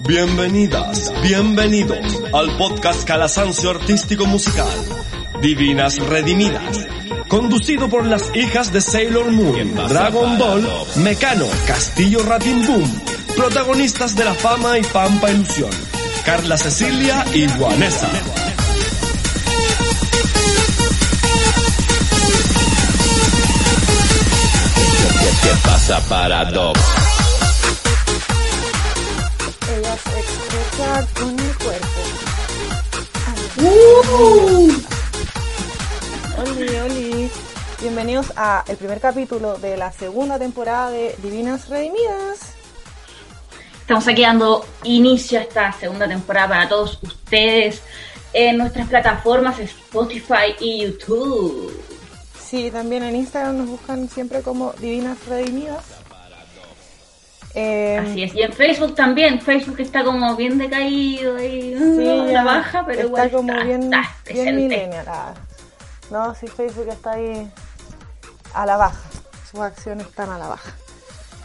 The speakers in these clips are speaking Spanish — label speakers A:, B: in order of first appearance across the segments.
A: Bienvenidas, bienvenidos al podcast Calasancio Artístico Musical, Divinas Redimidas, conducido por las hijas de Sailor Moon, Dragon Ball, Mecano, Castillo Ratin Boom, protagonistas de la fama y pampa ilusión, Carla Cecilia y Juanesa.
B: ¿Qué pasa, Paradox?
C: Ella se expresa con el cuerpo. Oli, oli. Bienvenidos a el primer capítulo de la segunda temporada de Divinas Redimidas.
D: Estamos aquí dando inicio a esta segunda temporada para todos ustedes en nuestras plataformas Spotify y YouTube.
C: Sí, también en Instagram nos buscan siempre como Divinas Redimidas. Eh,
D: Así es. Y en Facebook también. Facebook está como bien decaído y
C: Sí,
D: la
C: ya
D: baja, pero
C: está
D: igual
C: como
D: está,
C: bien,
D: está
C: ah. No, sí, Facebook está ahí a la baja. Sus acciones están a la baja.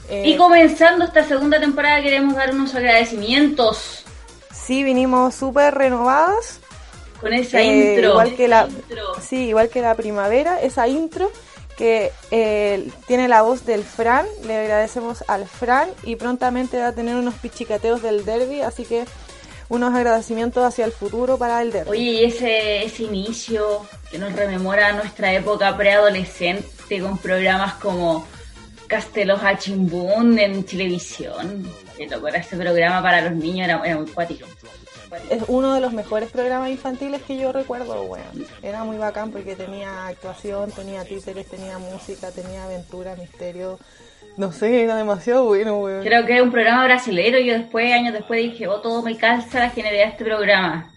C: Eh,
D: Y comenzando esta segunda temporada queremos dar unos agradecimientos
C: sí, vinimos súper renovadas.
D: con esa
C: Eh,
D: intro.
C: igual que la
D: Intro.
C: sí igual que la primavera esa intro que eh, tiene la voz del Fran le agradecemos al Fran y prontamente va a tener unos pichicateos del derby así que unos agradecimientos hacia el futuro para el derby
D: Oye, ese, ese inicio que nos rememora nuestra época preadolescente con programas como Castelos a Chimbún en televisión. Loco, era ese programa para los niños, era, era muy cuático.
C: Es uno de los mejores programas infantiles que yo recuerdo weón. era muy bacán porque tenía actuación tenía títeres tenía música tenía aventura misterio no sé era demasiado bueno weón.
D: Creo que es un programa brasilero y yo después, años después dije, oh, todo me calza la genialidad de este programa.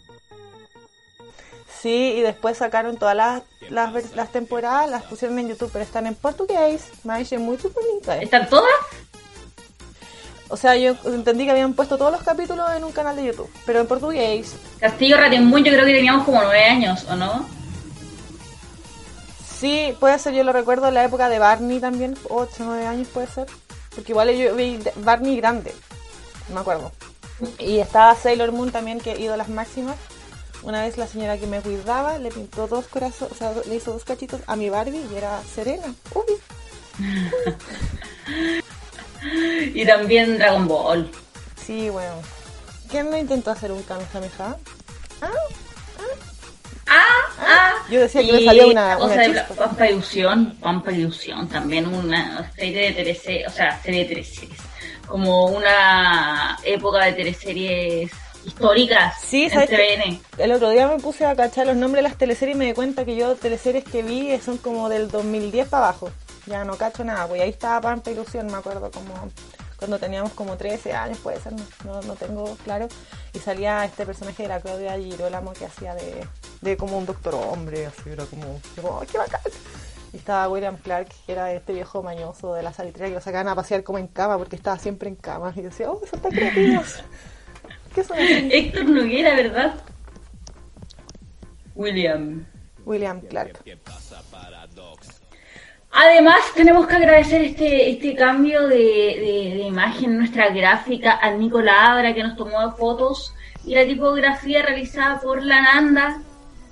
C: Sí, y después sacaron todas las, las, las temporadas, las pusieron en YouTube, pero están en portugués. Me achei muito bonita.
D: ¿Están todas?
C: O sea, yo entendí que habían puesto todos los capítulos en un canal de YouTube, pero en portugués.
D: Castillo Ratimbun yo creo que teníamos como nueve años, ¿o no?
C: Sí, puede ser, yo lo recuerdo en la época de Barney también, 8 o 9 años puede ser. Porque igual yo vi Barney grande, no me acuerdo. Y estaba Sailor Moon también, que ídolas máximas. Una vez la señora que me cuidaba le pintó dos corazones, o sea, le hizo dos cachitos a mi Barbie y era Serena. Uy.
D: Y también Dragon Ball.
C: Sí, bueno. ¿Quién no intentó hacer un Kamehameha?
D: Ah, ah.
C: Yo decía que me salía una,
D: cosa
C: una
D: de
C: chispa.
D: Pampa Ilusión, Pampa Ilusión, también una serie de teleseries, o sea, serie de teleseries, como una época de teleseries históricas
C: Sí, ¿sabes. El otro día me puse a cachar los nombres de las teleseries y me di cuenta que yo teleseries que vi son como del 2010 para abajo. Ya no cacho nada, pues ahí estaba Pampa Ilusión, me acuerdo como cuando teníamos como 13 años, puede ser, no, no, no tengo claro. Y salía este personaje de la Claudia Girolamo que hacía de, de como un doctor hombre, así era como, ¡ay, qué bacán! Y estaba William Clark, que era este viejo mañoso de la salitrería que lo sacaban a pasear como en cama porque estaba siempre en cama. Y yo decía, oh, son tan creativos. ¿Qué son así?
D: Héctor Noguera, ¿verdad? William.
C: William Clark.
D: Además, tenemos que agradecer este, este cambio de, de- imagen en nuestra gráfica a Nico Labra, que nos tomó fotos, y la tipografía realizada por la Nanda.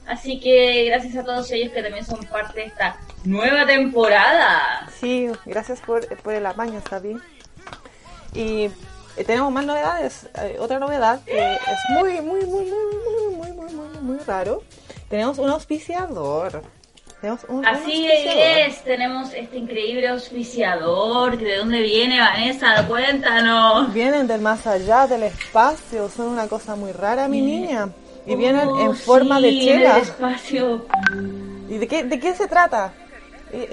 D: Así que gracias a todos ellos que también son parte de esta nueva temporada.
C: Sí, gracias por, por el apaño, está bien. Y eh, tenemos más novedades. Eh, otra novedad que es muy, muy, muy, muy, muy, muy, muy, muy, muy raro. Tenemos un auspiciador. Tenemos un, un
D: Así es, tenemos este increíble auspiciador. ¿De dónde viene Vanessa? Cuéntanos.
C: Vienen del más allá del espacio. Son una cosa muy rara, mi niña. Y vienen
D: Oh,
C: en forma de chela.
D: del espacio.
C: ¿Y de qué, de qué se trata?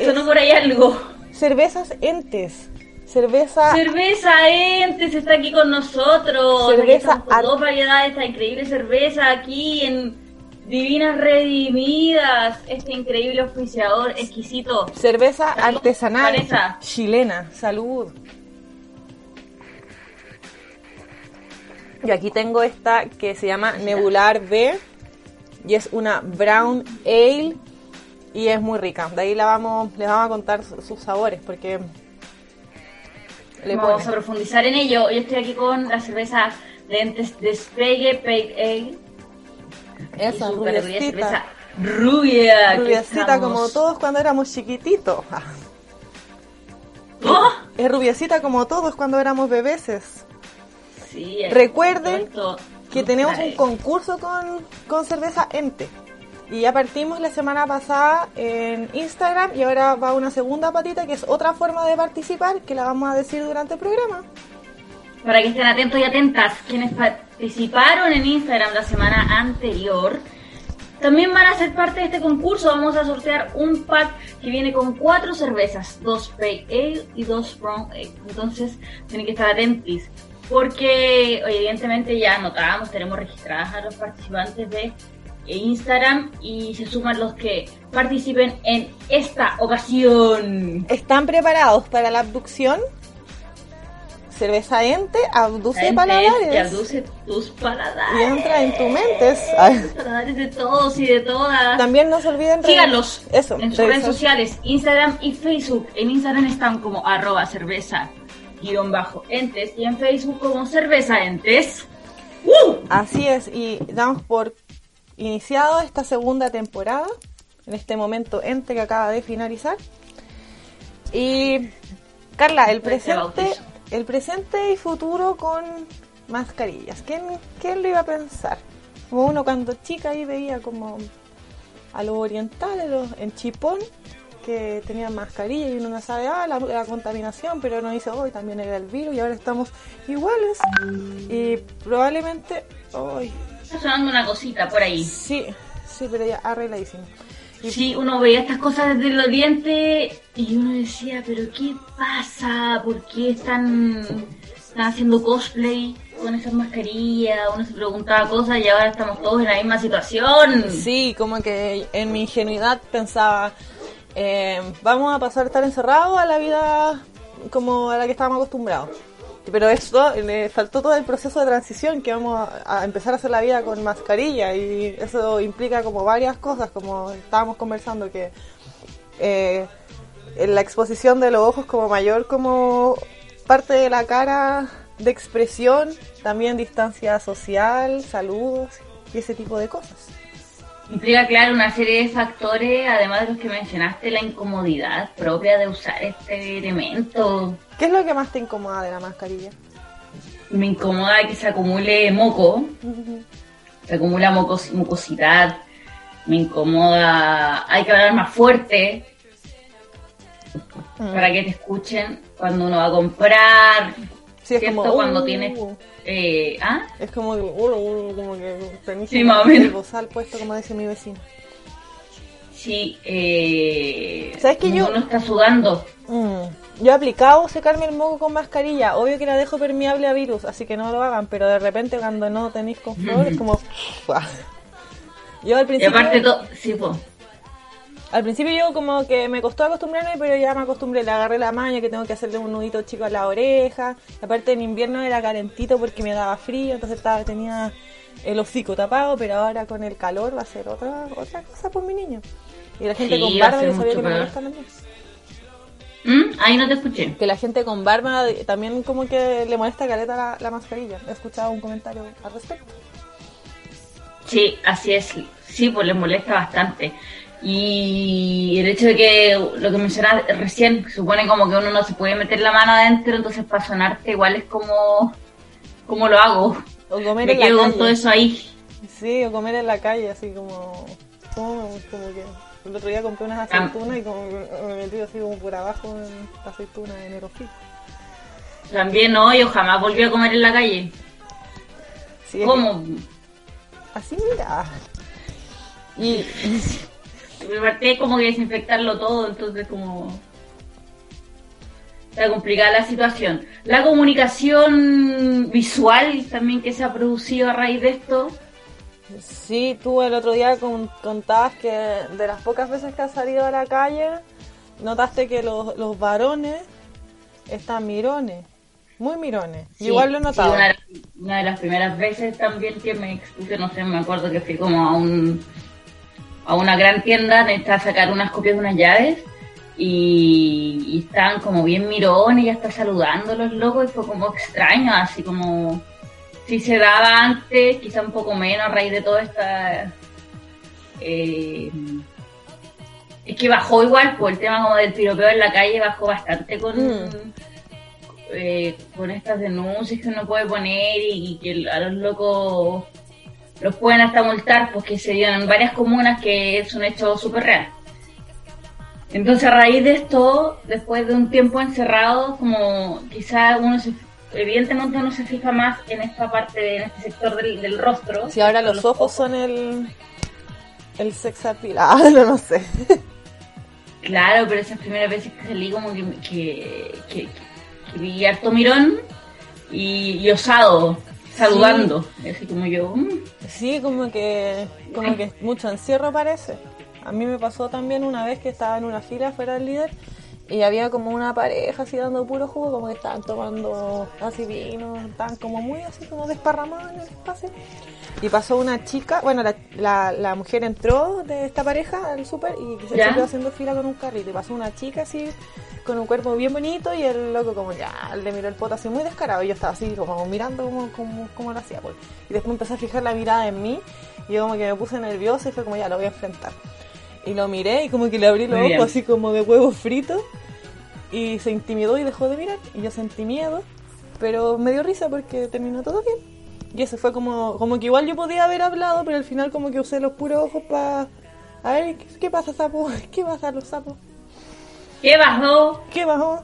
D: Sonó por ahí algo.
C: cervezas entes. Cerveza
D: Cerveza Entes está aquí con nosotros.
C: Cerveza
D: Aquí con dos variedades de esta increíble cerveza aquí en Divinas Redimidas. Este increíble oficiador exquisito.
C: Cerveza
D: Salud,
C: artesanal
D: Vanessa.
C: chilena. Salud. Y aquí tengo esta que se llama Nebular B y es una brown ale y es muy rica. De ahí la vamos, les vamos a contar su- sus sabores porque le
D: Vamos a profundizar en ello. Yo estoy aquí con la cerveza Lentes Despegue Pale Ale.
C: Esa rubiecita,
D: rubia.
C: Rubiecita como todos cuando éramos chiquititos.
D: ¡Oh!
C: Es rubiecita como todos cuando éramos bebeses.
D: Sí,
C: Recuerden
D: todo
C: que tenemos un concurso con, con cerveza Ente. Y ya partimos la semana pasada en Instagram y ahora va una segunda patita que es otra forma de participar que la vamos a decir durante el programa.
D: Para que estén atentos y atentas, quienes participaron en Instagram la semana anterior, también van a ser parte de este concurso. Vamos a sortear un pack que viene con cuatro cervezas, dos Pale Ale y dos Brown Ale. Entonces, tienen que estar atentos. Porque, evidentemente, ya anotamos, tenemos registradas a los participantes de Instagram y se suman los que participen en esta ocasión.
C: ¿Están preparados para la abducción? Cerveza Ente abduce paladares.
D: Abduce tus paladares.
C: Y entra en tu mente. Ay.
D: Los paladares de todos y de todas.
C: También no se olviden de-
D: Síganlos
C: Eso,
D: en sus redes sociales, Instagram y Facebook. En Instagram están como arroba cerveza guion bajo entes y en Facebook como cerveza entes. ¡Uh!
C: Así es, y damos por iniciado esta segunda temporada, en este momento ente que acaba de finalizar. Y Carla, el
D: Este
C: presente. El presente y futuro con mascarillas. ¿Quién, quién lo iba a pensar? Como uno cuando chica ahí veía como a los orientales, los- en Chipón, que tenían mascarilla y uno no sabe, ah, la, la contaminación, pero uno dice, hoy también era el virus y ahora estamos iguales. Y probablemente, hoy
D: Está sonando una cosita por ahí.
C: sí, sí, pero ya arregladísimo.
D: Sí, uno veía estas cosas desde el oriente y uno decía, pero ¿qué pasa? ¿Por qué están, están haciendo cosplay con esas mascarillas? Uno se preguntaba cosas y ahora estamos todos en la misma situación.
C: Sí, como que en mi ingenuidad pensaba, eh, vamos a pasar a estar encerrados a la vida como a la que estábamos acostumbrados. Pero esto le faltó todo el proceso de transición que vamos a, empezar a hacer la vida con mascarilla y eso implica como varias cosas, como estábamos conversando que eh, la exposición de los ojos como mayor como parte de la cara de expresión, también distancia social, saludos y ese tipo de cosas.
D: Implica, claro, una serie de factores, además de los que mencionaste, la incomodidad propia de usar este elemento.
C: ¿Qué es lo que más te incomoda de la mascarilla?
D: Me incomoda que se acumule moco, se acumula mocos- mucosidad, me incomoda, hay que hablar más fuerte
C: Mm.
D: para que te escuchen cuando uno va a comprar,
C: Sí, es
D: ¿cierto?
C: como,
D: cuando
C: uh,
D: tienes... Eh, ¿ah?
C: Es como, que, uh, uh, como que tenés
D: Sí,
C: el- bozal puesto, como dice mi vecino.
D: Sí, eh,
C: ¿Sabes que yo-
D: uno está sudando.
C: Mm. Yo he aplicado secarme el moco con mascarilla. Obvio que la dejo permeable a virus, así que no lo hagan. Pero de repente cuando no tenéis confort es como... Yo al
D: Y
C: principio...
D: aparte todo, sí, pues.
C: Al principio yo como que me costó acostumbrarme, pero ya me acostumbré, le agarré la maña que tengo que hacerle un nudito chico a la oreja. Aparte en invierno era calentito porque me daba frío, entonces estaba, tenía el hocico tapado, pero ahora con el calor va a ser otra otra cosa por mi niño. Y la gente
D: Sí,
C: con barba yo sabía que me
D: peor.
C: molesta también.
D: ¿Mm? Ahí no te escuché.
C: Que la gente con barba eh, también como que le molesta caleta la, la mascarilla. He escuchado un comentario al respecto.
D: Sí, así es. Sí, pues les molesta bastante. Y el hecho de que lo que mencionas recién, supone como que uno no se puede meter la mano adentro, entonces para sonarte igual es como, como lo hago.
C: O comer
D: Me
C: en la
D: quedo con
C: calle.
D: todo eso ahí.
C: Sí, o comer en la calle, así como... como, como que... El otro día compré unas aceitunas y como me metí así como por abajo en la aceituna en el.
D: También no, yo jamás volví a comer en la calle.
C: Sí,
D: ¿Cómo?
C: Así mira. Y...
D: Me partí como que desinfectarlo todo, entonces como... está complicada la situación. La comunicación visual también que se ha producido a raíz de esto.
C: Sí, tú el otro día con- contabas que de las pocas veces que has salido a la calle, notaste que los, los varones están mirones, muy mirones.
D: Sí,
C: Igual lo he
D: sí,
C: notado.
D: una, de las- una de las primeras veces también que me expuse, no sé, me acuerdo que fui como a un a una gran tienda, necesitaba sacar unas copias de unas llaves y, y estaban como bien mirones, ya está saludando a los locos y fue como extraño, así como si se daba antes, quizá un poco menos a raíz de toda esta... eh, es que bajó igual, por el tema como del piropeo en la calle bajó bastante con,
C: Mm.
D: eh, con estas denuncias que uno puede poner y, y que a los locos los pueden hasta multar porque se dieron en varias comunas que es un hecho súper real. Entonces a raíz de esto, después de un tiempo encerrado, como quizá uno se, evidentemente uno se fija más en esta parte, en este sector del, del rostro.
C: Si ahora los ojos son el, el sex appeal, ah, no, no sé.
D: Claro, pero esas primeras veces que salí como que, que, que, que vi harto mirón y, y osado, saludando. Así como yo, mm,
C: Sí, como que, como que mucho encierro parece. A mí me pasó también una vez que estaba en una fila fuera del líder y había como una pareja así dando puro jugo, como que estaban tomando así vino, estaban como muy así como desparramados en el espacio. Y pasó una chica, bueno, la, la, la mujer entró de esta pareja al súper y se quedó haciendo fila con un carrito. Y pasó una chica así con un cuerpo bien bonito y el loco como ya le miró el poto así muy descarado y yo estaba así como mirando como, como, como lo hacía pues. y después empecé a fijar la mirada en mí y yo como que me puse nerviosa y fue como ya lo voy a enfrentar y lo miré y como que le abrí los
D: Muy bien.
C: ojos así como de huevo frito y se intimidó y dejó de mirar. Y yo sentí miedo pero me dio risa porque terminó todo bien. Y ese fue como como que igual yo podía haber hablado pero al final como que usé los puros ojos para a ver ¿qué, qué pasa sapo qué pasa los sapos
D: ¿qué bajó?
C: qué bajó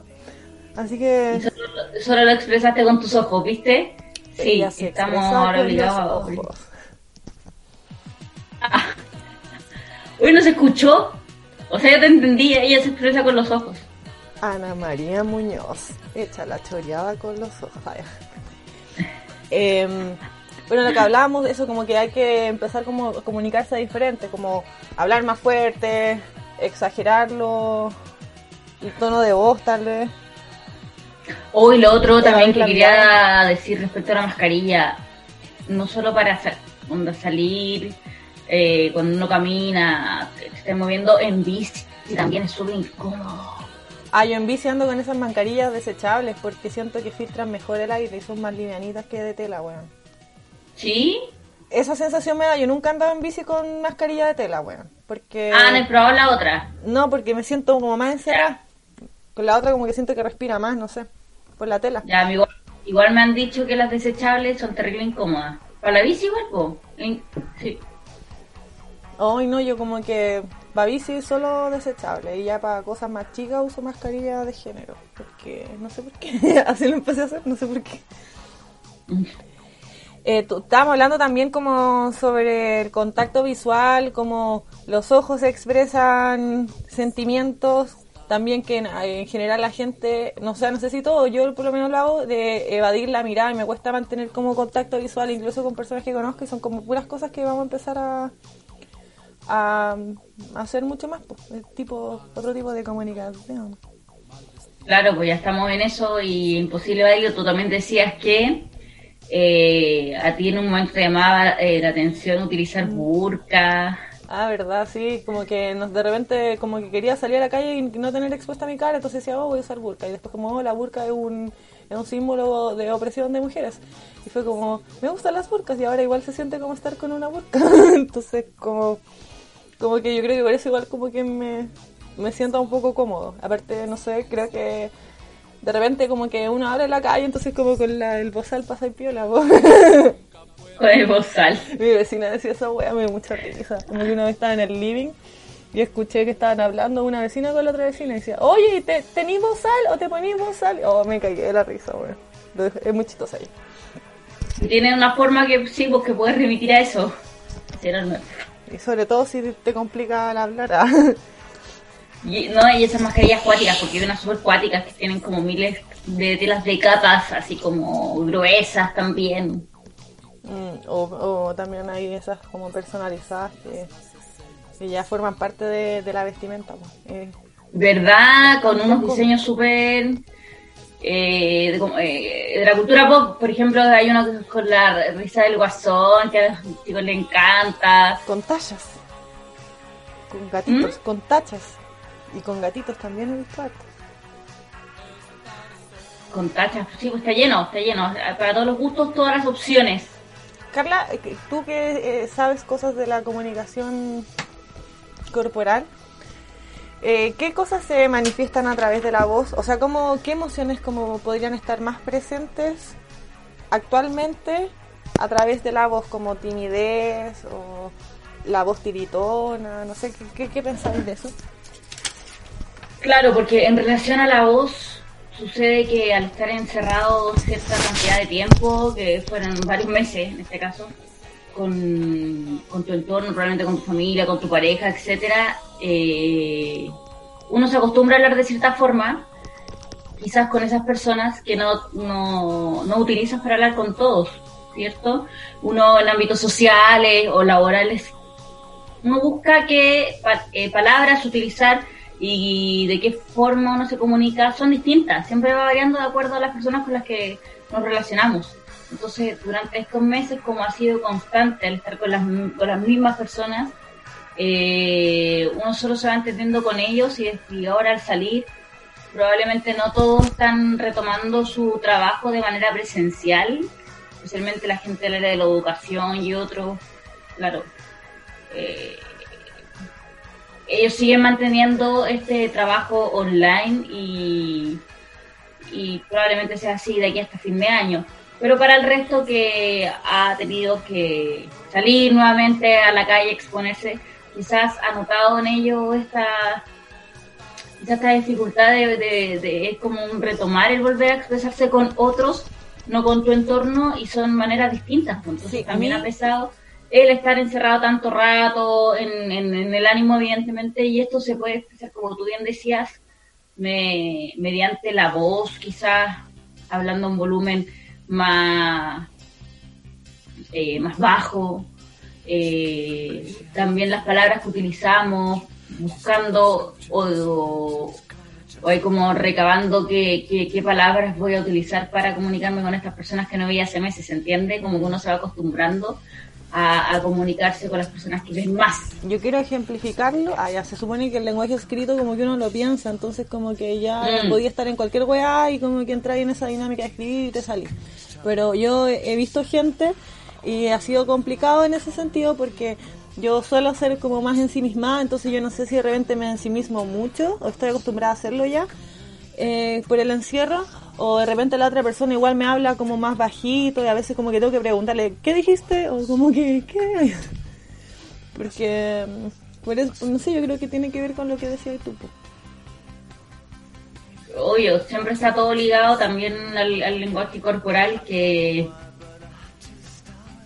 C: así que
D: solo, solo lo expresaste con tus ojos, ¿viste? Sí, estamos ahora obligados a... Hoy no se escuchó. O sea, yo te entendí, ella se expresa con los ojos.
C: Ana María Muñoz, echa la choreada con los ojos. Em, bueno, lo que hablábamos eso, como que hay que empezar como a comunicarse diferente, como hablar más fuerte, exagerarlo, el tono de voz tal vez.
D: Hoy lo otro también que quería decir respecto a la mascarilla, no solo para sa- onda, salir, eh, cuando uno camina, que se esté moviendo en bici, también es súper incómodo.
C: Ah, yo en bici ando con esas mascarillas desechables porque siento que filtran mejor el aire y son más livianitas que de tela, weón.
D: ¿Sí?
C: Esa sensación me da, yo nunca andaba en bici con mascarilla de tela, weón. Porque...
D: Ah, no he probado la otra.
C: No, porque me siento como más encerrada. Con la otra como que siento que respira más, no sé. Por la tela.
D: Ya, amigo, igual me han dicho que las desechables son terrible incómodas. Para la bici igual, po. In-
C: Ay, no, yo como que para bici solo desechable. Y ya para cosas más chicas uso mascarilla de género. Porque no sé por qué. Así lo empecé a hacer, no sé por qué. Eh, estábamos hablando también como sobre el contacto visual, como los ojos expresan sentimientos, también que en, en general la gente, no sé, no sé si todo, yo por lo menos lo hago de evadir la mirada y me cuesta mantener como contacto visual incluso con personas que conozco y son como puras cosas que vamos a empezar a, a, a hacer mucho más, pues, el tipo, otro tipo de comunicación.
D: Claro, pues ya estamos en eso y imposible evadirlo. Tú también decías que eh, a ti en un momento te llamaba eh, la atención utilizar burka.
C: Ah, verdad, sí, como que nos, de repente como que quería salir a la calle y no tener expuesta mi cara, entonces decía, oh, voy a usar burka. Y después como, oh, la burka es un, es un símbolo de opresión de mujeres. Y fue como, me gustan las burkas y ahora igual se siente como estar con una burka. entonces como, como que yo creo que por eso igual como que me, me siento un poco cómodo. Aparte, no sé, creo que de repente como que uno abre la calle, entonces como con la, el bozal pasa y piola. po.
D: Con el bozal.
C: Mi vecina decía esa wea, me dio mucha risa. Como que una vez estaba en el living y escuché que estaban hablando una vecina con la otra vecina y decía, oye, ¿te, ¿tenís bozal o te ponís bozal? Oh, me caí de la risa, dejé- Es muy chistosa ahí.
D: Tiene una forma que sí, pues que puedes remitir a eso. Era nuevo.
C: Y sobre todo si te complica al hablar. ah.
D: Y, no, y esas mascarillas cuáticas, porque hay unas super cuáticas que tienen como miles de telas de capas, así como gruesas también.
C: Mm, o, o también hay esas como personalizadas que, que ya forman parte de, de la vestimenta. pues. Eh,
D: ¿Verdad? Con unos diseños súper... Eh, de, eh, de la cultura pop, por ejemplo, hay uno con la risa del guasón, que a los chicos le encanta.
C: con tachas. Con gatitos, con tachas. Y con gatitos también he visto harto.
D: Con tachas, sí, pues está lleno, está lleno. Para todos los gustos, todas las opciones.
C: Carla, eh, tú que eh, sabes cosas de la comunicación corporal, eh, ¿qué cosas se manifiestan a través de la voz? O sea, ¿cómo, ¿qué emociones como podrían estar más presentes actualmente a través de la voz? Como timidez o la voz tiritona, no sé, ¿qué, qué, qué pensáis de eso?
D: Claro, porque en relación a la voz, sucede que al estar encerrado cierta cantidad de tiempo, que fueron varios meses en este caso, con, con tu entorno, probablemente con tu familia, con tu pareja, etcétera, eh, uno se acostumbra a hablar de cierta forma, quizás con esas personas que no, no, no utilizas para hablar con todos, ¿cierto? Uno en ámbitos sociales o laborales, uno busca pa- eh, palabras utilizar y de qué forma uno se comunica son distintas, siempre va variando de acuerdo a las personas con las que nos relacionamos. Entonces, durante estos meses, como ha sido constante al estar con las, con las mismas personas, eh, uno solo se va entendiendo con ellos y, y ahora al salir, probablemente no todos están retomando su trabajo de manera presencial, especialmente la gente del área de la educación y otros, claro. eh, ellos siguen manteniendo este trabajo online y, y probablemente sea así de aquí hasta fin de año. Pero para el resto que ha tenido que salir nuevamente a la calle, exponerse, quizás ha notado en ello esta, esta dificultad de, de, de- es como un retomar el volver a expresarse con otros, no con tu entorno, y son maneras distintas. pues. Entonces
C: Sí,
D: también
C: mí-
D: ha pesado el estar encerrado tanto rato, en, en- en el ánimo evidentemente, y esto se puede expresar, como tú bien decías, me- mediante la voz, quizás hablando en volumen más, eh, más bajo, eh, también las palabras que utilizamos, buscando o, o, como recabando qué, qué, qué palabras voy a utilizar para comunicarme con estas personas que no veía hace meses, ¿se entiende? Como que uno se va acostumbrando a, a comunicarse con las personas que ven más.
C: Yo quiero ejemplificarlo. Ah, ya se supone que el lenguaje escrito como que uno lo piensa, entonces como que ya
D: Mm.
C: podía estar en cualquier weá y como que entrar en esa dinámica de escribir y te salís. Pero yo he visto gente y ha sido complicado en ese sentido porque yo suelo ser como más ensimismada, entonces yo no sé si de repente me ensimismo mucho o estoy acostumbrada a hacerlo ya eh, por el encierro o de repente la otra persona igual me habla como más bajito y a veces como que tengo que preguntarle ¿qué dijiste? o como que ¿qué? porque mm, por eso, no sé, yo creo que tiene que ver con lo que decías tú.
D: obvio, siempre está todo ligado también al, al lenguaje corporal que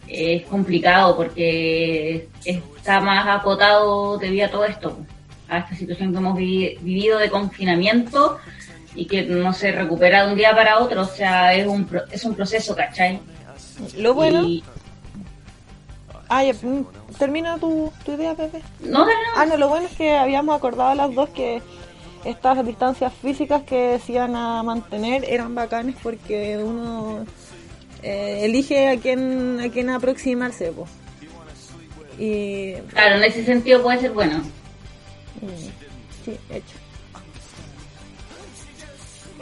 D: es complicado porque está más acotado debido a todo esto, a esta situación que hemos vi- vivido de confinamiento y que no se recupera de un día para otro, o sea, es un, pro- es un proceso, ¿cachai?
C: Lo bueno...
D: Y-
C: Ah, ya, termina tu, tu idea, Pepe.
D: no, no, no,
C: Ah, no, lo bueno es que habíamos acordado las dos que estas distancias físicas que se iban a mantener eran bacanes porque uno eh, elige a quién, a quién aproximarse. po. Y
D: claro, en ese sentido puede ser bueno.
C: mm, sí, hecho.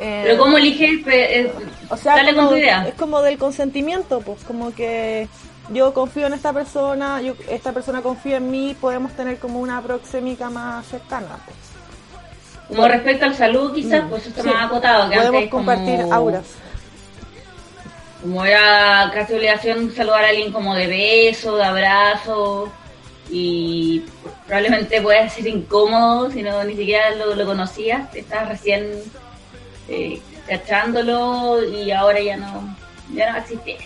C: Eh,
D: Pero ¿cómo eliges? Pe- eh,
C: O sea,
D: dale
C: como-
D: con tu idea.
C: es como del consentimiento, pues como que yo confío en esta persona, yo, esta persona confía en mí, podemos tener como una proxémica más cercana. pues.
D: Como respecto al salud, quizás,
C: Mm,
D: pues eso está
C: sí.
D: más acotado. Que
C: Podemos
D: antes
C: compartir
D: como,
C: auras.
D: Como era casi obligación saludar a alguien como de beso, de abrazo, y probablemente pueda ser incómodo si no ni siquiera lo, lo conocías, estás recién eh, cachándolo y ahora ya no, ya no existe.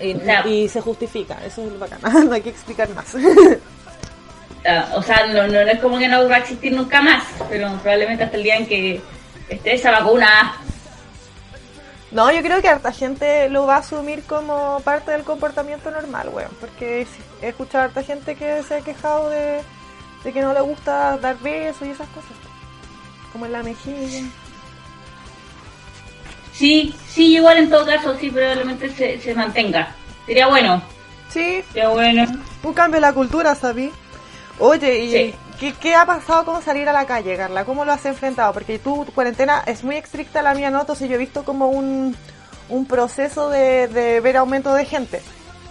C: Y,
D: O sea-
C: y se justifica, eso es lo bacán. no hay que explicar más.
D: exista. O sea, no, no, no es como que no va a existir nunca más, pero probablemente hasta el día en que esté esa vacuna.
C: No, yo creo que harta gente lo va a asumir como parte del comportamiento normal, weón. Porque he escuchado a harta gente que se ha quejado de, de que no le gusta dar besos y esas cosas. Como en la mejilla.
D: Sí, sí, igual en todo caso, sí, probablemente se, se mantenga. Sería bueno.
C: Sí,
D: Sería bueno.
C: un cambio en la cultura, ¿sabí? Oye, ¿y
D: Sí.
C: ¿qué, qué ha pasado con salir a la calle, Carla? ¿Cómo lo has enfrentado? Porque tu cuarentena es muy estricta, la mía no, entonces yo he visto como un, un proceso de, de ver aumento de gente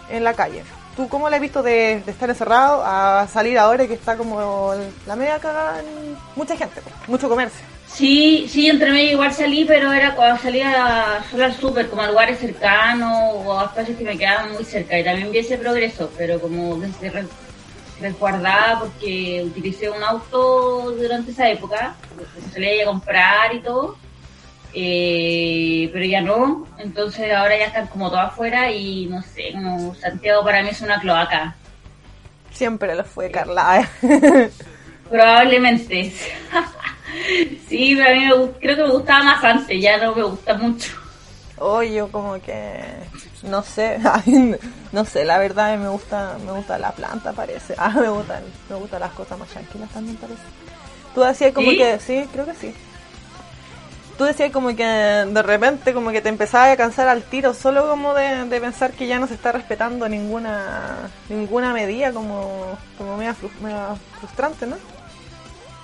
C: en la calle. ¿Tú cómo lo has visto de, de estar encerrado a salir ahora que está como la media cagada en mucha gente, pues, mucho comercio?
D: Sí, sí, entre medio igual salí, pero era cuando salía solo al súper, como a lugares cercanos o a espacios que me quedaban muy cerca. Y también vi ese progreso, pero como desde re- resguardada porque utilicé un auto durante esa época, salía a comprar y todo. Eh, pero ya no, entonces ahora ya están como todas afuera y no sé, como Santiago para mí es una cloaca.
C: Siempre lo fue, Carla.
D: Probablemente. sí, pero a mí me, creo que me gustaba más antes, ya no me gusta mucho.
C: Hoy yo como que no sé, no sé, la verdad me gusta, me gusta la planta parece. Ah, me gustan, me gustan las cosas más tranquilas también parece. Tú decías como
D: ¿Sí?
C: que sí, creo que sí. Tú decías como que de repente como que te empezabas a cansar al tiro solo como de, de pensar que ya no se está respetando ninguna ninguna medida como como media, fru- media frustrante, ¿no?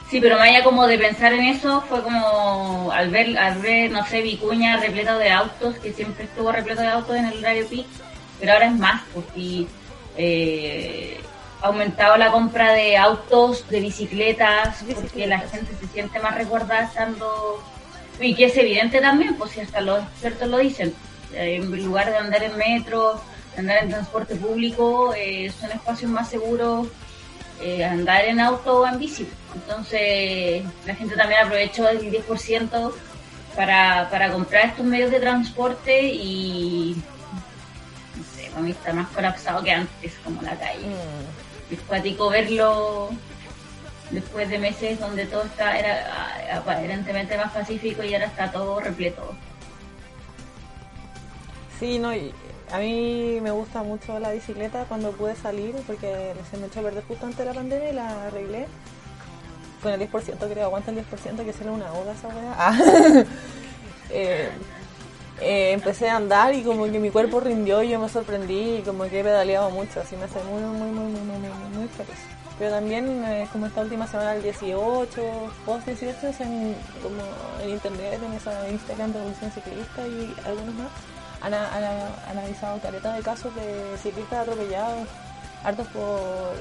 D: Sí, pero más allá como de pensar en eso, fue como al ver, al ver, no sé, Vicuña repleto de autos, que siempre estuvo repleto de autos en el horario peak, pero ahora es más, porque eh, ha aumentado la compra de autos, de bicicletas, porque la gente se siente más resguardada estando... Y que es evidente también, pues si hasta los expertos lo dicen, eh, en lugar de andar en metro, andar en transporte público, eh, son espacios más seguros eh, andar en auto o en bici. Entonces, la gente también aprovechó el 10% para, para comprar estos medios de transporte y, no sé, para mí está más colapsado que antes, como la calle.
C: Mm.
D: Es cuático verlo después de meses donde todo está, era aparentemente más pacífico y ahora está todo repleto.
C: Sí, no, y a mí me gusta mucho la bicicleta cuando pude salir porque se me echó a perder justo antes de la pandemia y la arreglé. Con el 10% creo, aguanta el 10% que será una oda esa weá. Ah. Eh, eh, empecé a andar y como que mi cuerpo rindió y yo me sorprendí y como que he pedaleado mucho, así me hace muy, muy, muy, muy, muy, muy, muy feliz. Pero también eh, como esta última semana el 18, post 18, es en, como en internet, en esa Instagram de Revolución Ciclista y algunos más, han, han- han analizado caretas de casos de ciclistas atropellados, hartos por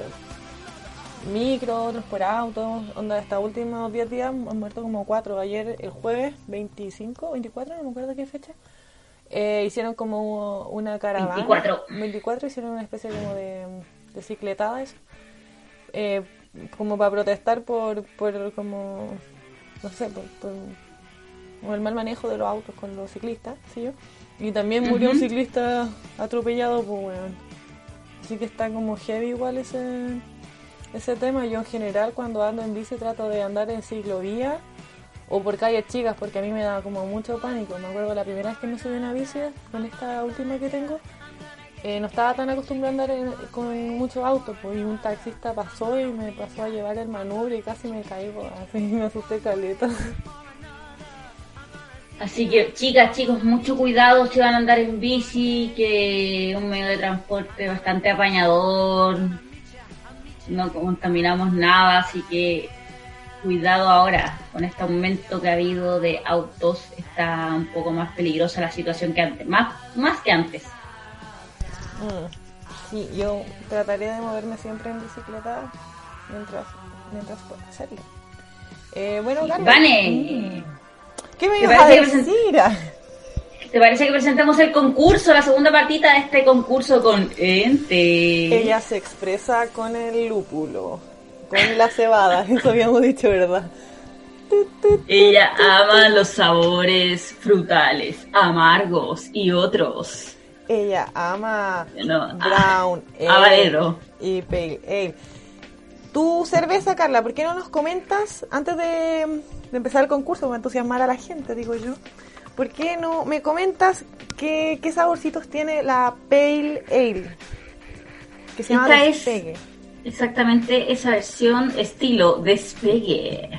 C: micro, otros por autos. Onda, estos últimos 10 días han muerto como 4. Ayer, el jueves 25, 24, no me acuerdo qué fecha. eh, hicieron como una caravana.
D: 24.
C: 24 hicieron una especie como de, de cicletada eso. Eh, como para protestar por, por como, no sé, por, por, por el mal manejo de los autos con los ciclistas, ¿sí yo? Y también murió un ciclista atropellado, pues weón. Así que está como heavy igual ese, ese tema. Yo en general cuando ando en bici trato de andar en ciclovía o por calles chicas porque a mí me da como mucho pánico. Me acuerdo la primera vez que me subí a una bici con esta última que tengo. eh, no estaba tan acostumbrada a andar en- con muchos autos, pues, y un taxista pasó y me pasó a llevar el manubrio y casi me caigo, así me asusté caleta.
D: Así que, chicas, chicos, mucho cuidado si van a andar en bici, que es un medio de transporte bastante apañador, no contaminamos nada, así que cuidado ahora con este aumento que ha habido de autos, está un poco más peligrosa la situación que antes, más, más que antes.
C: Mm. Sí, yo trataré de moverme siempre en bicicleta mientras, mientras pueda hacerlo. Eh, bueno,
D: Vane,
C: ¿qué me
D: ¿te
C: ibas a decir? Ah,
D: ¿te parece que presentemos el concurso, la segunda partita de este concurso con Ente?
C: Ella se expresa con el lúpulo, con la cebada, eso habíamos dicho, ¿verdad?
D: Ella ama los sabores frutales, amargos y otros.
C: Ella ama
D: No,
C: brown
D: ah, habanero.
C: y pale ale. Tu cerveza, Carla, ¿por qué no nos comentas antes de, de empezar el concurso, para entusiasmar a la gente, digo yo? ¿Por qué no me comentas qué, qué saborcitos tiene la Pale Ale? Que se llama
D: Esta es exactamente esa versión estilo despegue.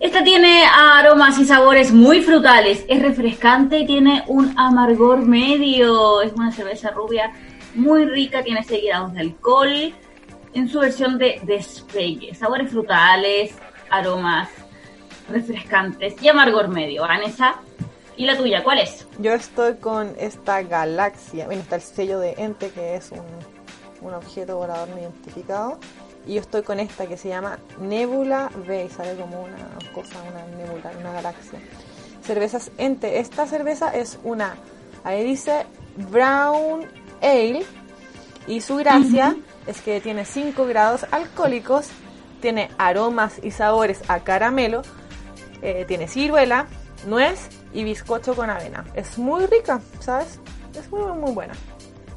D: Esta tiene aromas y sabores muy frutales, es refrescante y tiene un amargor medio. Es una cerveza rubia muy rica, tiene 6 grados de alcohol en su versión de despegue. Sabores frutales, aromas refrescantes y amargor medio. Vanessa, ¿y la tuya cuál es?
C: Yo estoy con esta galaxia. Bueno, está el sello de Ente, que es un, un objeto volador no identificado. Y yo estoy con esta que se llama Nebula B. y Sale como una cosa, una nebula, una galaxia. Cervezas Ente. Esta cerveza es una, ahí dice Brown Ale. Y su gracia es que tiene 5 grados alcohólicos, tiene aromas y sabores a caramelo, eh, tiene ciruela, nuez y bizcocho con avena. Es muy rica, ¿sabes? Es muy, muy buena.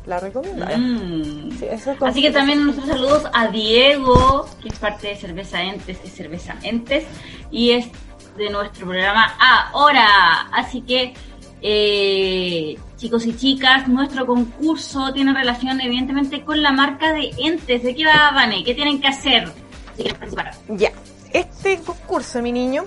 C: La recomiendo. ¿eh?
D: Mm.
C: Sí, eso es con-
D: Así que también nuestros saludos a Diego, que es parte de Cerveza Entes, es Cerveza Entes, y es de nuestro programa Ahora. Así que, eh, chicos y chicas, nuestro concurso tiene relación evidentemente con la marca de Entes. ¿De qué va, Vane? ¿Qué tienen que hacer?
C: Ya. Este concurso, mi niño,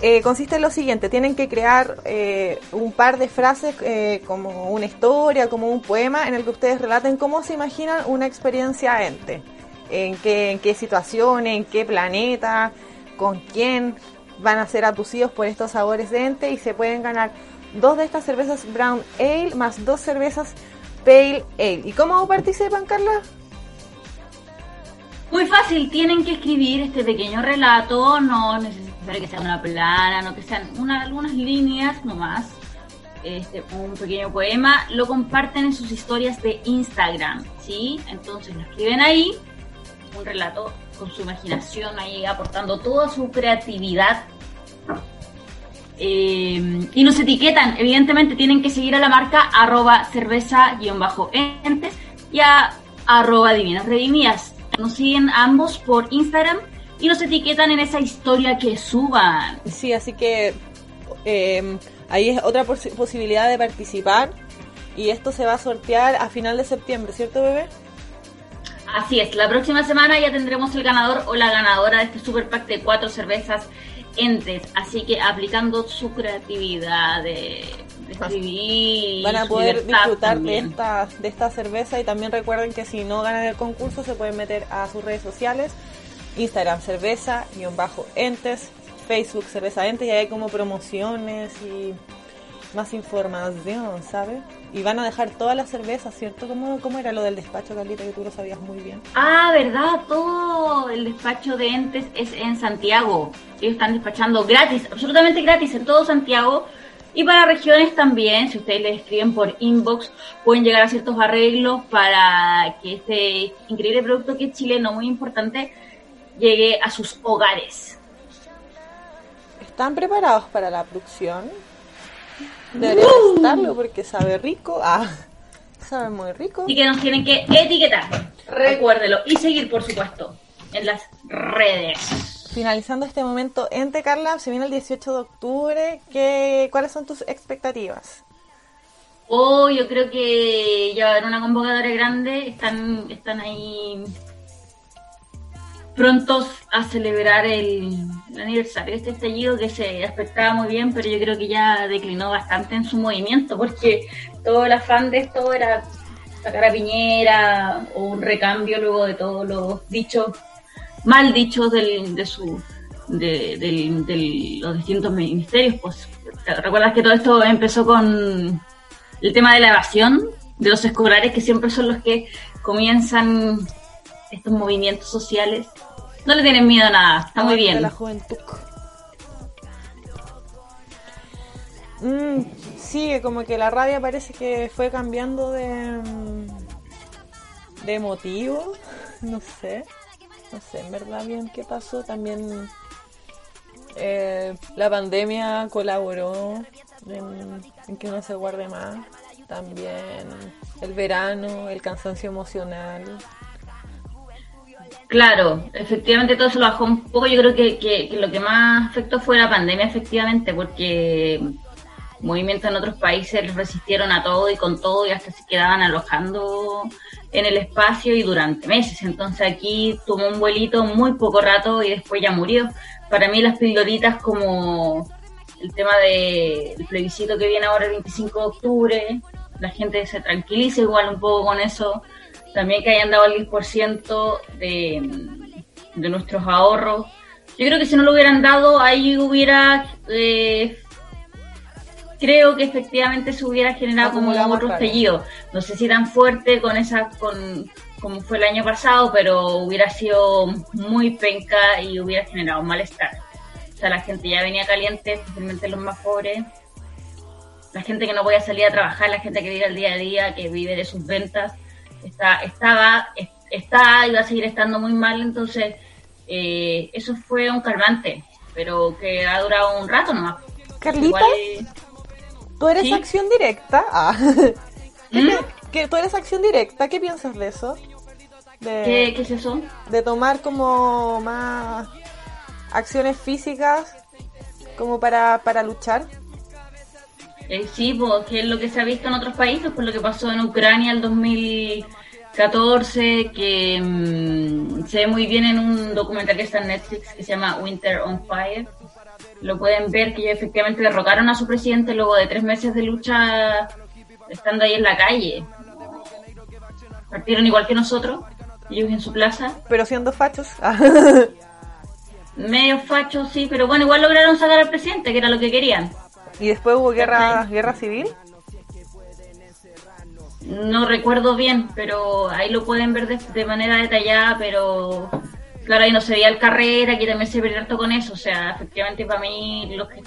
C: eh, consiste en lo siguiente. Tienen que crear eh, un par de frases eh, como una historia, como un poema, en el que ustedes relaten cómo se imaginan una experiencia ente. En qué, en qué situación, en qué planeta, con quién van a ser abducidos por estos sabores de ente y se pueden ganar dos de estas cervezas Brown Ale más dos cervezas Pale Ale. ¿Y cómo participan, Carla?
D: Muy fácil, tienen que escribir este pequeño relato, no es necesario que sea una plana, no que sean una, algunas líneas nomás, este, un pequeño poema, lo comparten en sus historias de Instagram, ¿sí? Entonces lo escriben ahí, un relato con su imaginación ahí aportando toda su creatividad. Eh, y nos etiquetan, evidentemente tienen que seguir a la marca arroba cerveza-entes y a arroba divinas redimidas. Nos siguen ambos por Instagram y nos etiquetan en esa historia que suban.
C: Sí, así que eh, ahí es otra posi- posibilidad de participar y esto se va a sortear a final de septiembre, ¿cierto, bebé?
D: Así es, la próxima semana ya tendremos el ganador o la ganadora de este super pack de cuatro cervezas entes. Así que aplicando su creatividad de, de escribir.
C: Van a poder disfrutar de esta, de esta cerveza y también recuerden que si no ganan el concurso se pueden meter a sus redes sociales, Instagram cerveza, guion bajo entes, Facebook cerveza entes y hay como promociones y más información, ¿sabes? Y van a dejar todas las cervezas, ¿cierto? ¿Cómo, ¿Cómo era lo del despacho, Carlita, que tú lo sabías muy bien?
D: Ah, ¿verdad? Todo el despacho de entes es en Santiago. Ellos están despachando gratis, absolutamente gratis en todo Santiago. Y para regiones también, si ustedes les escriben por inbox, pueden llegar a ciertos arreglos para que este increíble producto que es chileno, muy importante, llegue a sus hogares.
C: ¿Están preparados para la producción? Deberían estarlo porque sabe rico. Ah, sabe muy rico.
D: Así que nos tienen que etiquetar, recuérdelo, y seguir, por supuesto, en las redes.
C: Finalizando este momento, Ente Carla, se viene el 18 de octubre. ¿qué, ¿Cuáles son tus expectativas?
D: Oh, yo creo que ya va a haber una convocatoria grande. Están, están ahí prontos a celebrar el, aniversario de este estallido que se expectaba muy bien, pero yo creo que ya declinó bastante en su movimiento porque todo el afán de esto era sacar a Piñera o un recambio luego de todos los dichos, mal dichos del, de su de, del- de los distintos ministerios. Pues, ¿te ¿Recuerdas que todo esto empezó con el tema de la evasión de los escolares que siempre son los que comienzan estos movimientos sociales. No le tienen miedo a nada, está muy bien.
C: La juventud. Mm, sí, como que la rabia parece que fue cambiando de, mm, de motivo. No sé. No sé, en verdad bien qué pasó. También eh, la pandemia colaboró en, en que no se guarde más. También el verano, el cansancio emocional.
D: Claro, efectivamente todo se lo bajó un poco. Yo creo que, que, lo que más afectó fue la pandemia, efectivamente, porque movimientos en otros países resistieron a todo y con todo y hasta se quedaban alojando en el espacio y durante meses. Entonces aquí tomó un vuelito muy poco rato y después ya murió. Para mí las pildoritas como el tema del plebiscito que viene ahora el 25 de octubre, la gente se tranquiliza igual un poco con eso. También que hayan dado el 10% de, de nuestros ahorros. Yo creo que si no lo hubieran dado, ahí hubiera eh, creo que efectivamente se hubiera generado como otro estallido. No sé si tan fuerte con esa, con como fue el año pasado, pero hubiera sido muy penca y hubiera generado malestar. O sea, la gente ya venía caliente, especialmente los más pobres. La gente que no podía salir a trabajar, la gente que vive el día a día, que vive de sus ventas, está, estaba, está y va a seguir estando muy mal. Entonces, eh, eso fue un calmante, pero que ha durado un rato nomás.
C: Carlita, ¿Tú eres acción directa? Ah. ¿Mm? ¿Qué, ¿Tú eres acción directa? ¿Qué piensas de eso?
D: De, ¿Qué, es eso?
C: De tomar como más acciones físicas como para, para luchar.
D: Eh, sí, porque es lo que se ha visto en otros países, por lo que pasó en Ucrania el 2014, que mm, se ve muy bien en un documental que está en Netflix que se llama Winter on Fire, lo pueden ver que efectivamente derrocaron a su presidente luego de tres meses de lucha estando ahí en la calle. Partieron igual que nosotros, ellos en su plaza.
C: Pero siendo fachos.
D: Medio fachos, sí, pero bueno, igual lograron sacar al presidente, que era lo que querían.
C: ¿Y después hubo guerra, guerra civil?
D: No recuerdo bien, pero ahí lo pueden ver de, de manera detallada, pero Claro, ahí no se veía el carrera, aquí también se veía harto con eso. O sea, efectivamente para mí, lo que,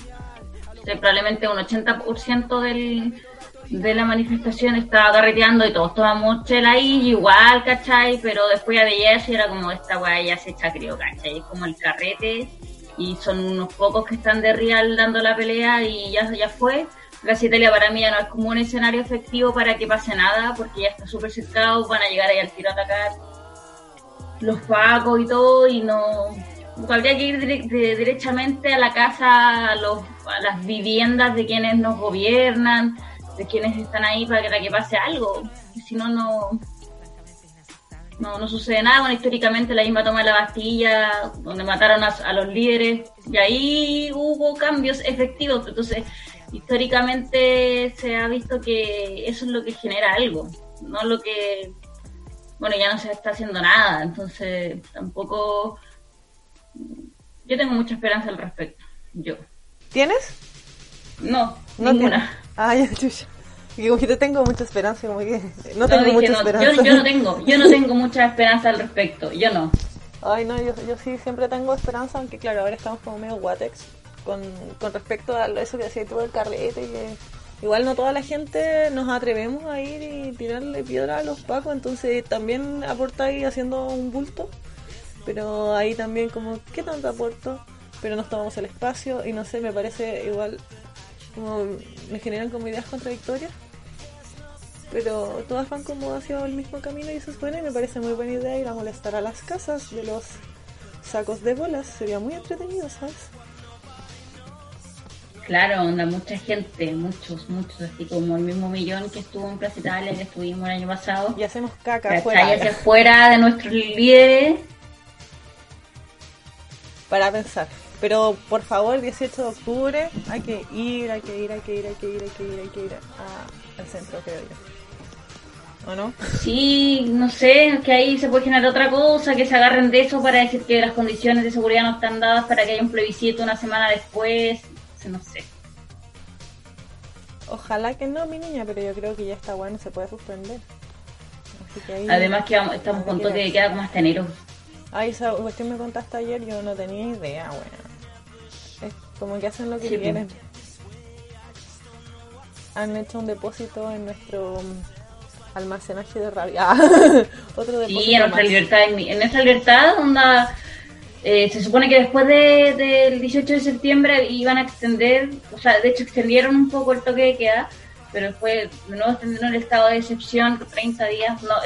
D: probablemente un 80% del, de la manifestación estaba carreteando y todos tomamos chela ahí, igual, ¿cachai? Pero después ya veía eso y era como esta weá ya se echa crío, ¿cachai? Es como el carrete y son unos pocos que están de real dando la pelea y ya, ya fue. Gracias Italia para mí ya no es como un escenario efectivo para que pase nada porque ya está súper cercado, van a llegar ahí al tiro a atacar los pacos y todo, y no. Habría que ir directamente a la casa, a, los, a las viviendas de quienes nos gobiernan, de quienes están ahí para que, que pase algo. Si no, no. No, sucede nada. Bueno, históricamente la misma toma de la Bastilla, donde mataron a, los líderes, y ahí hubo cambios efectivos. Entonces, históricamente se ha visto que eso es lo que genera algo, no lo que bueno, ya no se está haciendo nada, entonces tampoco... Yo tengo mucha esperanza al respecto, yo.
C: ¿Tienes?
D: No, no ninguna.
C: Ay, ah, chucha. Y como que te tengo mucha esperanza, como que no tengo mucha esperanza.
D: Yo, yo, no tengo, yo no tengo mucha esperanza al respecto, yo no.
C: Ay, no, yo, yo sí siempre tengo esperanza, aunque claro, ahora estamos como medio guatex con, con respecto a eso que decía tú del carrete y que igual no toda la gente nos atrevemos a ir y tirarle piedra a los pacos, entonces también aporta ahí haciendo un bulto, pero ahí también como, ¿qué tanto aporto? Pero nos tomamos el espacio y no sé, me parece igual, como me generan como ideas contradictorias, pero todas van como hacia el mismo camino y eso es bueno y me parece muy buena idea ir a molestar a las casas de los sacos de bolas, sería muy entretenido, ¿sabes?
D: Claro, onda, mucha gente, muchos, muchos, así como el mismo millón que estuvo en Plaza Italia, que estuvimos el año pasado.
C: Y hacemos caca fuera.
D: hacia fuera de nuestros líderes.
C: Para pensar. Pero por favor, el 18 de octubre hay que ir, hay que ir, hay que ir, hay que ir, hay que ir, hay que ir al centro, creo yo. ¿O no?
D: Sí, no sé, que ahí se puede generar otra cosa, que se agarren de eso para decir que las condiciones de seguridad no están dadas para que haya un plebiscito una semana después no sé.
C: Ojalá que no, mi niña, pero yo creo que ya está bueno, se puede suspender.
D: Además que estamos con toque de queda como hasta enero.
C: Ay, esa cuestión me contaste ayer, yo no tenía idea, bueno. Como que hacen lo que quieren. Han hecho un depósito en nuestro almacenaje de rabia.
D: Otro depósito. Sí, en nuestra libertad, en, nuestra libertad, onda eh, se supone que después del de, 18 de septiembre iban a extender, o sea, de hecho extendieron un poco el toque de queda, pero después de nuevo extendieron el estado de excepción 30 días, no,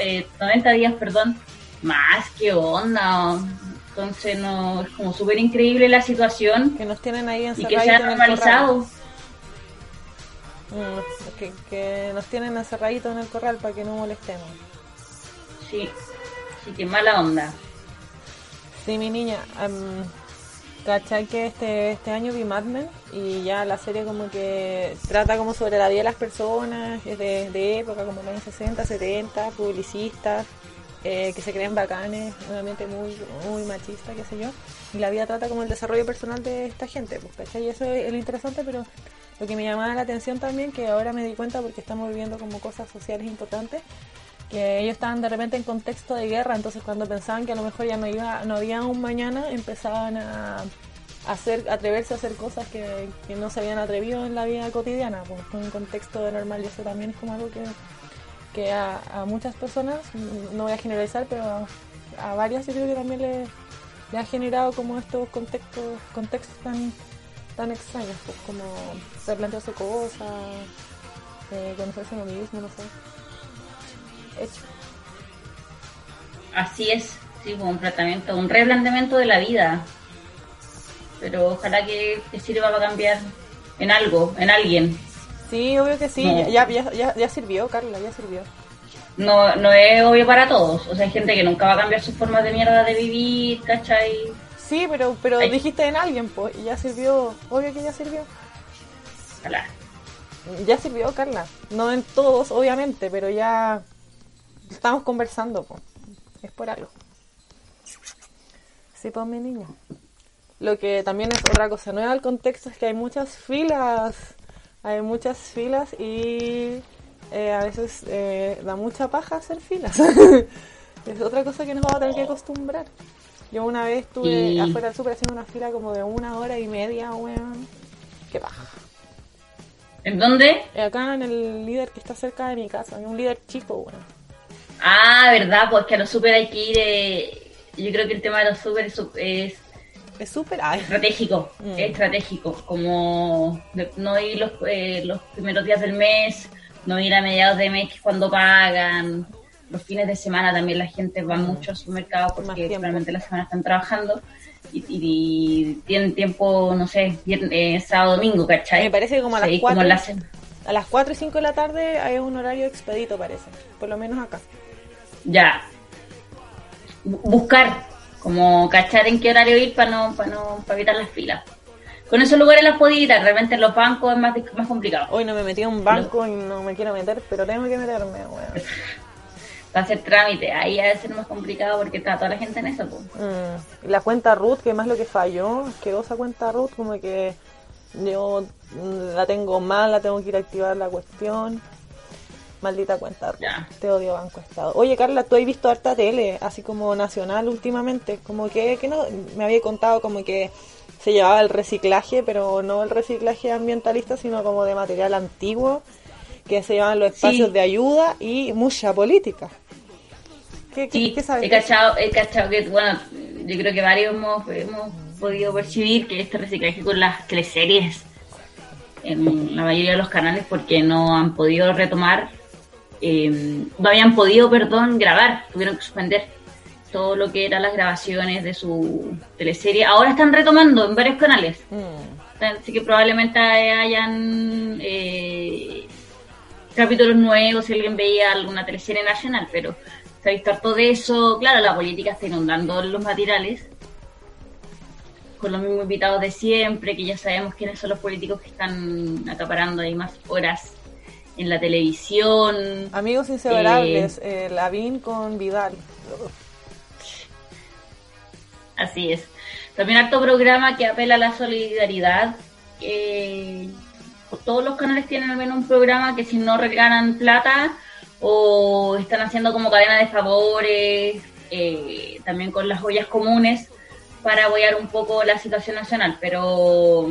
D: 90 eh, días, perdón, más que onda. Entonces no es como súper increíble la situación
C: Que nos tienen ahí
D: y
C: encerraditos
D: que se ha normalizado.
C: corral. Mm, que, que nos tienen encerraditos en el corral para que no molestemos.
D: Sí, sí que mala onda.
C: Sí, mi niña. em, ¿Cachai que este, este año vi Mad Men? Y ya la serie como que trata como sobre la vida de las personas, es de, de época, como los años 60, 70, publicistas, eh, que se creen bacanes, un muy, muy machista, qué sé yo. Y la vida trata como el desarrollo personal de esta gente, pues, ¿cachai? Y eso es lo interesante, pero lo que me llamaba la atención también, que ahora me di cuenta porque estamos viviendo como cosas sociales importantes, que ellos estaban de repente en contexto de guerra, entonces cuando pensaban que a lo mejor ya no iba, no había un mañana, empezaban a hacer, atreverse a hacer cosas que, que no se habían atrevido en la vida cotidiana, pues, con un contexto de normal, y eso también es como algo que, que a, a muchas personas, no voy a generalizar, pero a, a varias yo creo que también le, ha generado como estos contextos, contextos tan, tan extraños, pues como replantearse cosas, eh, conocerse uno mismo, no sé. Hecho.
D: Así es, sí, como un tratamiento, un replanteamiento de la vida. Pero ojalá que sirva para cambiar en algo, en alguien.
C: Sí, obvio que sí,
D: No.
C: ya, ya, ya, ya sirvió, Carla, ya sirvió.
D: No, no es obvio para todos. O sea, hay gente que nunca va a cambiar sus formas de mierda de vivir, ¿cachai?
C: Sí, pero, pero dijiste en alguien, pues, y ya sirvió, obvio que ya sirvió.
D: Ojalá.
C: Ya sirvió, Carla. No en todos, obviamente, pero ya estamos conversando, pues. Es por algo. Sí, pues, mi niña. Lo que también es otra cosa nueva al contexto es que hay muchas filas. Hay muchas filas y eh, a veces eh, da mucha paja hacer filas. es otra cosa que nos vamos a tener que acostumbrar. Yo una vez estuve
D: Y-
C: afuera del súper haciendo una fila como de una hora y media, weón. Qué paja.
D: ¿En dónde?
C: Eh, Acá en el líder que está cerca de mi casa, hay un líder chico, bueno.
D: Ah, verdad, pues que a los super hay que ir. eh, yo creo que el tema de los super es, es
C: súper...
D: Estratégico,
C: Mm.
D: es estratégico, como de- no ir los, eh, los primeros días del mes, no ir a mediados de mes que es cuando pagan, los fines de semana también la gente va mucho al supermercado
C: Más
D: porque realmente la semana están trabajando y, tienen tiempo, no sé, viernes, eh, sábado, domingo, ¿cachai?
C: Me parece que como a las
D: Sí, como la
C: a las 4 y 5 de la tarde hay un horario expedito, parece. Por lo menos acá.
D: ya Bu- buscar como cachar en qué horario ir para no para no para evitar las filas con esos lugares las puedo evitar realmente en los bancos es más más complicado
C: Hoy no me metí a un banco y no me quiero meter, pero tengo que meterme, weón.
D: para hacer trámite ahí ha de ser más complicado porque está toda la gente en eso pues.
C: Mm, La cuenta root, que más lo que falló, quedó esa cuenta root, como que yo la tengo mal, la tengo que ir a activar la cuestión. Maldita cuenta. Te odio Banco Estado. Oye, Carla, tú has visto harta tele, así como nacional últimamente. Como que, que no, me había contado como que se llevaba el reciclaje, pero no el reciclaje ambientalista, sino como de material antiguo, que se llevaban los espacios
D: Sí.
C: de ayuda y mucha política. ¿Qué, qué-
D: sí
C: qué sabes?
D: he cachado he cachado que bueno yo creo que varios hemos, hemos podido percibir que este reciclaje con las teleseries en la mayoría de los canales porque no han podido retomar eh, no habían podido perdón grabar tuvieron que suspender todo lo que eran las grabaciones de su teleserie ahora están retomando en varios canales
C: Mm.
D: Así que probablemente hayan eh, capítulos nuevos si alguien veía alguna teleserie nacional, pero se ha visto harto de eso. Claro, la política está inundando los materiales con los mismos invitados de siempre, que ya sabemos quiénes son los políticos que están acaparando ahí más horas en la televisión.
C: Amigos inseparables, eh, Lavín con Vidal.
D: Así es. También harto programa que apela a la solidaridad. eh, todos los canales tienen al menos un programa que si no regalan plata o están haciendo como cadena de favores, eh, también con las ollas comunes para apoyar un poco la situación nacional. Pero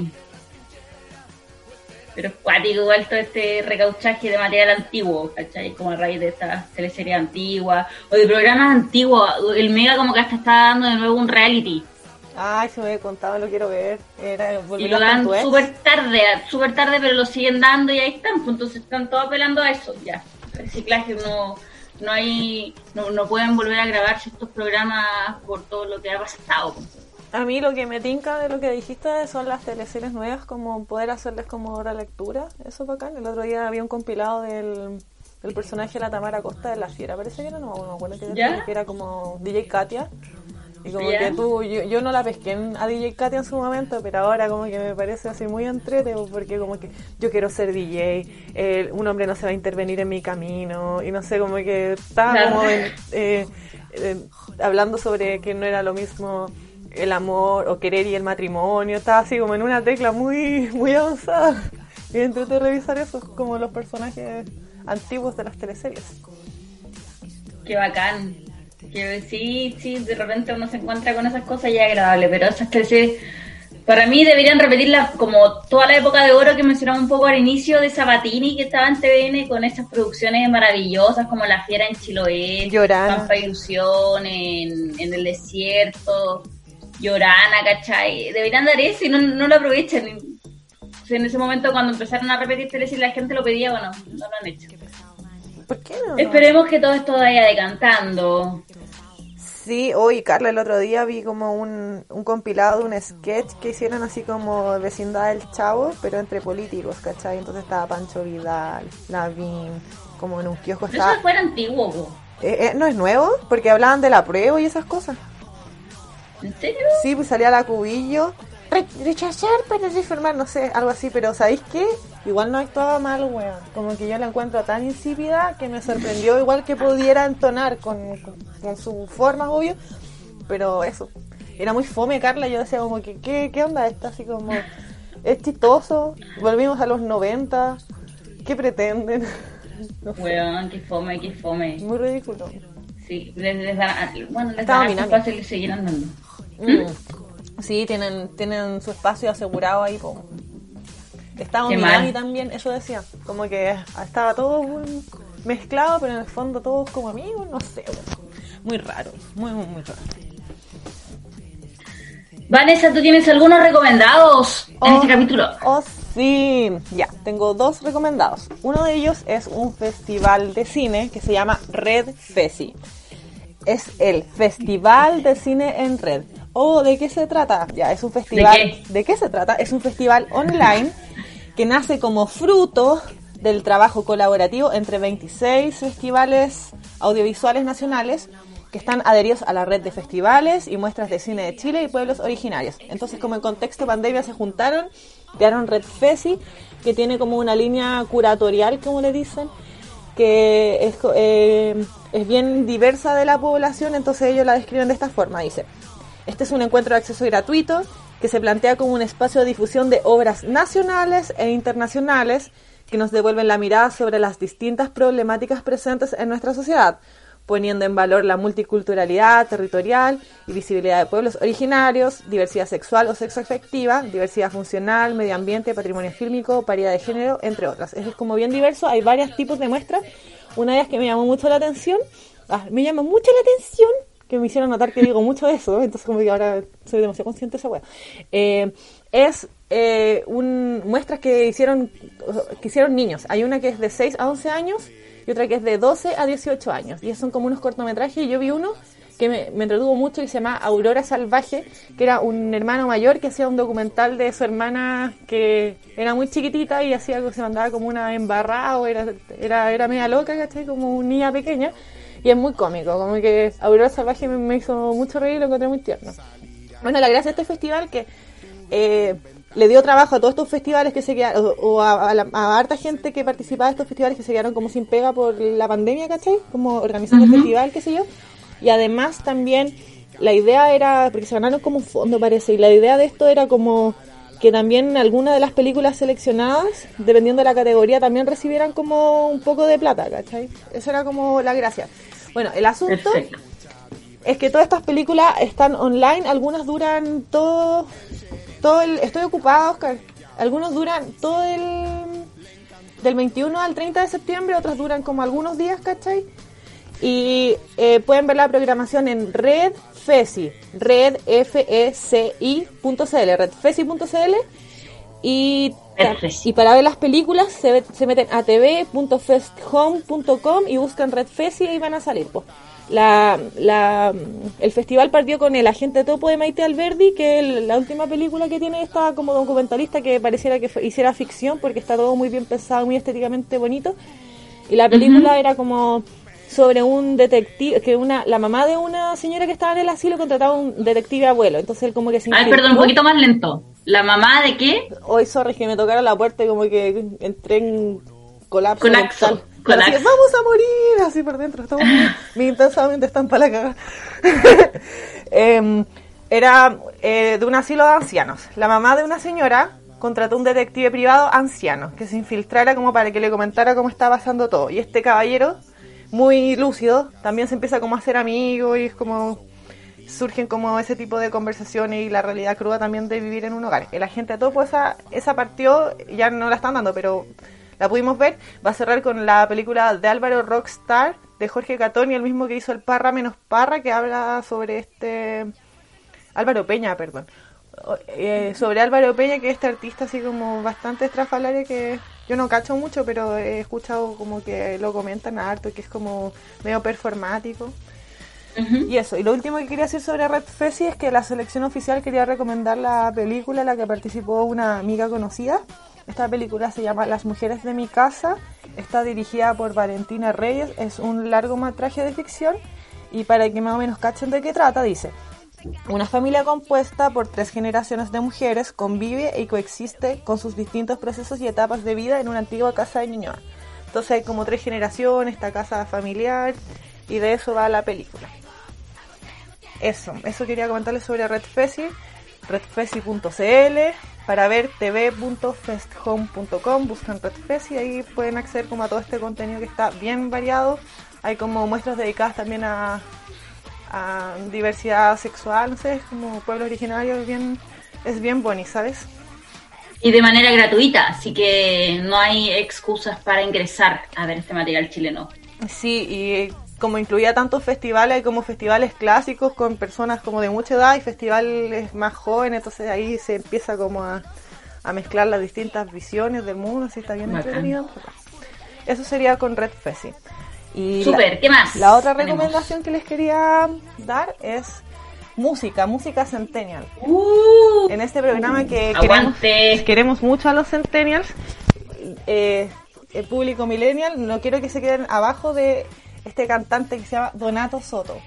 D: pero es cuático igual todo este recauchaje de material antiguo, ¿cachai? Como a raíz de estas teleseries antiguas o de programas antiguos. El Mega como que hasta está dando de nuevo un reality.
C: Ay, se me había contado, lo quiero ver. Era
D: Y lo dan súper tarde, súper tarde, pero lo siguen dando y ahí están. pues, Entonces están todos apelando a eso, ya. Reciclaje no, no hay, no, no pueden volver a grabarse estos programas por todo lo que ha pasado.
C: A mí lo que me tinca de lo que dijiste son las teleseries nuevas, como poder hacerles como lectura, eso bacán. El otro día había un compilado del, del personaje de la Tamara Costa de La Fiera, parece que era, no, no me acuerdo que era, que era como DJ Katia. Y como que tú, yo, yo no la pesqué en- a DJ Katia en su momento, pero ahora como que me parece así muy entrete, porque como que yo quiero ser DJ, eh, un hombre no se va a intervenir en mi camino, y no sé, como que estaba como en- eh, eh, hablando sobre que no era lo mismo el amor o querer y el matrimonio, estaba así como en una tecla muy, muy avanzada. Y entrete revisar eso, como los personajes antiguos de las teleseries.
D: Qué bacán. Que sí, sí, de repente uno se encuentra con esas cosas y es agradable, pero esas teleseries, para mí deberían repetirlas como toda la época de oro que mencionaba un poco al inicio de Sabatini, que estaba en TVN con esas producciones maravillosas como La Fiera en Chiloé,
C: Llorana.
D: Pampa Ilusión, en, en el desierto, Llorana, ¿cachai? Deberían dar eso y no, no lo sea, en ese momento cuando empezaron a repetir teleseries la gente lo pedía, bueno, no lo han hecho.
C: ¿Por qué no?
D: Esperemos que todo esto vaya decantando.
C: Sí, hoy Carla, el otro día vi como un, un compilado de un sketch que hicieron así como vecindad del chavo, pero entre políticos, ¿cachai? Entonces estaba Pancho Vidal, Lavín, como en un kiosco
D: Pero
C: estaba...
D: eso fuera antiguo.
C: Eh, eh, no es nuevo, porque hablaban de la prueba y esas cosas.
D: ¿En serio?
C: Sí, pues salía la cubillo. Re- rechazar para reformar, no sé, algo así, pero ¿sabéis qué? Igual no actuaba mal, weón. Como que yo la encuentro tan insípida que me sorprendió igual que pudiera entonar con, con, con su forma, obvio. Pero eso, era muy fome, Carla. Yo decía como que, ¿qué, qué onda esto? Así como, es chistoso. Volvimos a los 90. ¿Qué pretenden? No sé,
D: Weón, qué fome, qué fome.
C: muy ridículo.
D: Sí, les, les dan, bueno, les
C: Estaba
D: dan
C: minando.
D: espacio
C: Mm. Sí, tienen, tienen su espacio asegurado ahí. po. Estaba
D: Qué
C: Milani
D: mal.
C: también, eso decía. Como que estaba todo muy mezclado, pero en el fondo todos como amigos, no sé. Muy raro, muy, muy, muy raro.
D: Vanessa, ¿tú tienes algunos recomendados en
C: Oh.
D: este capítulo?
C: Oh, sí. Ya, tengo dos recomendados. Uno de ellos es un festival de cine que se llama Red Fesi. Es el Festival de Cine en Red. Oh, ¿de qué se trata? Ya, es un festival.
D: ¿De qué?
C: se trata? Es un festival online que nace como fruto del trabajo colaborativo entre 26 festivales audiovisuales nacionales que están adheridos a la red de festivales y muestras de cine de Chile y pueblos originarios. Entonces, como en contexto pandemia se juntaron, crearon Red Fesi, que tiene como una línea curatorial, como le dicen, que es, eh, es bien diversa de la población, entonces ellos la describen de esta forma, dice. Este es un encuentro de acceso gratuito que se plantea como un espacio de difusión de obras nacionales e internacionales que nos devuelven la mirada sobre las distintas problemáticas presentes en nuestra sociedad, poniendo en valor la multiculturalidad territorial y visibilidad de pueblos originarios, diversidad sexual o sexoafectiva, diversidad funcional, medio ambiente, patrimonio fílmico, paridad de género, entre otras. Es como bien diverso, hay varios tipos de muestras. Una de ellas que me llamó mucho la atención, ah, me llama mucho la atención, que me hicieron notar que digo mucho eso, entonces como que ahora soy demasiado consciente de esa wea. Eh, es eh, un, muestras que hicieron, que hicieron niños. Hay una que es de 6 a 11 años y otra que es de 12 a 18 años. Y son como unos cortometrajes y yo vi uno que me, me entretuvo mucho y se llama Aurora Salvaje, que era un hermano mayor que hacía un documental de su hermana que era muy chiquitita y hacía que se mandaba como una embarrada o era, era, era media loca, ¿cachai? Como una niña pequeña. Y es muy cómico, como que Aurora Salvaje me, me hizo mucho reír y lo encontré muy tierno. Bueno, la gracia de este festival que eh, le dio trabajo a todos estos festivales que se quedaron, o, o a, a la- a harta gente que participaba de estos festivales que se quedaron como sin pega por la pandemia, ¿cachai? Como organizando el festival, qué sé yo. Y además también la idea era, porque se ganaron como un fondo parece, y la idea de esto era como que también algunas de las películas seleccionadas, dependiendo de la categoría, también recibieran como un poco de plata, ¿cachai? Eso era como la gracia. Bueno, el asunto
D: Perfecto.
C: es que todas estas películas están online, algunas duran todo, todo el, estoy ocupada, Oscar, algunos duran todo el, del 21 al 30 de septiembre, otras duran como algunos días, ¿cachai? Y eh, pueden ver la programación en Red Fesi, red f Y, y para ver las películas se, se meten a tv.festhome.com y buscan Red Fest y ahí van a salir. Pues. La, la, el festival partió con El Agente Topo de Maite Alberdi, que es la última película que tiene esta como documentalista que pareciera que hiciera ficción porque está todo muy bien pensado, muy estéticamente bonito. Y la película era como sobre un detective, que una la mamá de una señora que estaba en el asilo contrataba a un detective abuelo. Entonces él como que se
D: A ver, perdón, un poquito más lento. ¿La mamá de qué?
C: Hoy, sorry, que me tocara la puerta y como que entré en colapso.
D: Colapso,
C: mental. Pero así,
D: colapso.
C: vamos a morir, así por dentro. Estamos muy intensamente están para la cagada. Em, era eh, de un asilo de ancianos. La mamá de una señora contrató un detective privado anciano que se infiltrara como para que le comentara cómo estaba pasando todo. Y este caballero, muy lúcido, también se empieza como a hacer amigo y es como surgen como ese tipo de conversaciones y la realidad cruda también de vivir en un hogar. El agente topo esa, esa partió, ya no la están dando, pero la pudimos ver. Va a cerrar con la película de Álvaro Rockstar de Jorge Catoni, el mismo que hizo el Parra menos Parra, que habla sobre este Álvaro Peña, perdón. Eh, sobre Álvaro Peña, que es este artista así como bastante estrafalario que yo no cacho mucho, pero he escuchado como que lo comentan harto, que es como medio performático. Y eso, y lo último que quería decir sobre Red Fesi es que la selección oficial quería recomendar la película en la que participó una amiga conocida. Esta película se llama Las mujeres de mi casa, está dirigida por Valentina Reyes, es un largometraje de ficción y para que más o menos cachen de qué trata, dice, una familia compuesta por tres generaciones de mujeres convive y coexiste con sus distintos procesos y etapas de vida en una antigua casa de Ñuñoa. Entonces hay como tres generaciones, esta casa familiar y de eso va la película. Eso, eso quería comentarles sobre Red Fesi, redfesi.cl, para ver tv.festhome.com, buscan Red Fesi, ahí pueden acceder como a todo este contenido que está bien variado. Hay como muestras dedicadas también a, a diversidad sexual, no sé, como pueblo originario, es bien, es bien bonito, ¿sabes?
D: Y de manera gratuita, así que no hay excusas para ingresar a ver este material chileno.
C: Sí, y como incluía tantos festivales, como festivales clásicos con personas como de mucha edad y festivales más jóvenes, entonces ahí se empieza como a, a mezclar las distintas visiones del mundo, así está bien
D: Bacán.
C: entretenido. Eso sería con Red Fesi. Y
D: Súper,
C: la-
D: ¿qué más
C: La otra
D: tenemos?
C: recomendación que les quería dar es música, música centennial.
D: Uh,
C: En este programa que queremos,
D: Aguante.
C: queremos mucho a los centennials, eh, el público millennial, no quiero que se queden abajo de este cantante que se llama Donato Soto.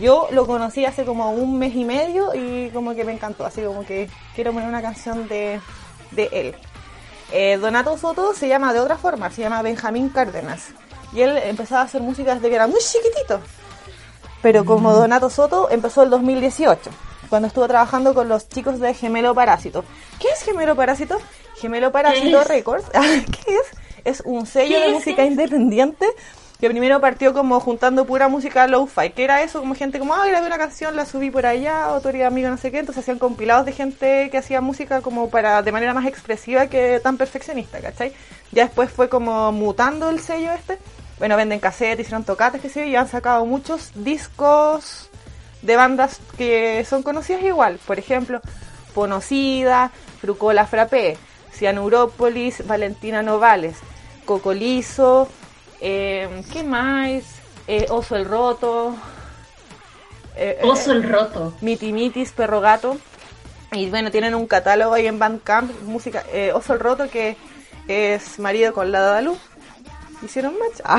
C: Yo lo conocí hace como un mes y medio y como que me encantó, así como que quiero poner una canción de, de él. Eh, Donato Soto se llama de otra forma, se llama Benjamín Cárdenas. Y él empezó a hacer música desde que era muy chiquitito. Pero como Donato Soto empezó el 2018, cuando estuvo trabajando con los chicos de Gemelo Parásito. ¿Qué es Gemelo Parásito? Gemelo Parásito? Records. ¿Qué es? Es un sello
D: ¿Qué
C: de música independiente que primero partió como juntando pura música low-fi, que era eso, como gente como, ah, grabé una canción, la subí por allá, autoría amigo, no sé qué, entonces hacían compilados de gente que hacía música como para, de manera más expresiva que tan perfeccionista, ¿cachai? Ya después fue como mutando el sello este, bueno, venden cassettes, hicieron tocates, que sé y han sacado muchos discos de bandas que son conocidas igual, por ejemplo, Ponocida, Frucola Frappé, Cianurópolis, Valentina Novales, Cocolizo, eh, ¿qué más? Eh, Oso el Roto, eh,
D: Oso el roto.
C: Mitimitis, Perro Gato. Y bueno, tienen un catálogo ahí en Bandcamp, música, Oso el Roto, que es marido con la Dalu. ¿Hicieron match? Ah,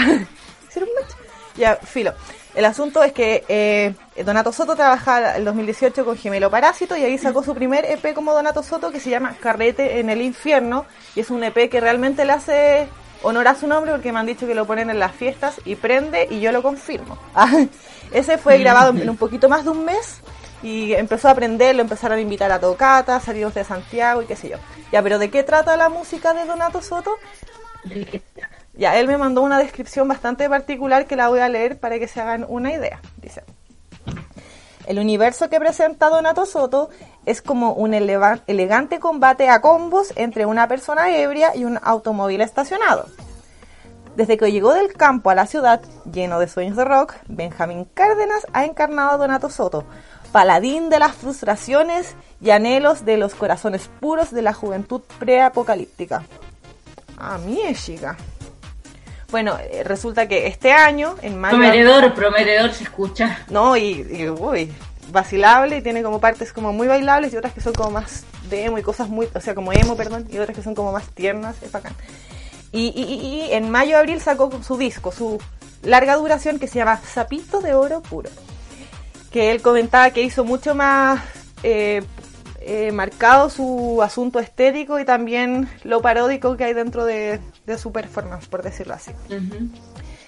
C: ¿hicieron match? Ya, filo. El asunto es que eh, Donato Soto trabaja el 2018 con Gemelo Parásito y ahí sacó su primer EP como Donato Soto que se llama Carrete en el Infierno y es un EP que realmente le hace honor a su nombre porque me han dicho que lo ponen en las fiestas y prende y yo lo confirmo. Ah, Ese fue grabado en un poquito más de un mes y empezó a aprender, lo empezaron a invitar a tocatas, salidos de Santiago y qué sé yo. Ya, pero ¿de qué trata la música de Donato Soto? Ya, él me mandó una descripción bastante particular que la voy a leer para que se hagan una idea. Dice, el universo que presenta Donato Soto es como un elegante combate a combos entre una persona ebria y un automóvil estacionado. Desde que llegó del campo a la ciudad, lleno de sueños de rock, Benjamín Cárdenas ha encarnado a Donato Soto, paladín de las frustraciones y anhelos de los corazones puros de la juventud preapocalíptica. A mí es chica. Bueno, eh, resulta que este año, en mayo...
D: Prometedor, prometedor se escucha.
C: No, y, y, uy, vacilable y tiene como partes como muy bailables y otras que son como más de emo y cosas muy, o sea, como emo, perdón, y otras que son como más tiernas, es bacán. Y, y, y en mayo-abril sacó su disco, su larga duración que se llama Zapito de Oro Puro. Que él comentaba que hizo mucho más eh, eh, marcado su asunto estético y también lo paródico que hay dentro de, de su performance, por decirlo así.
D: Uh -huh.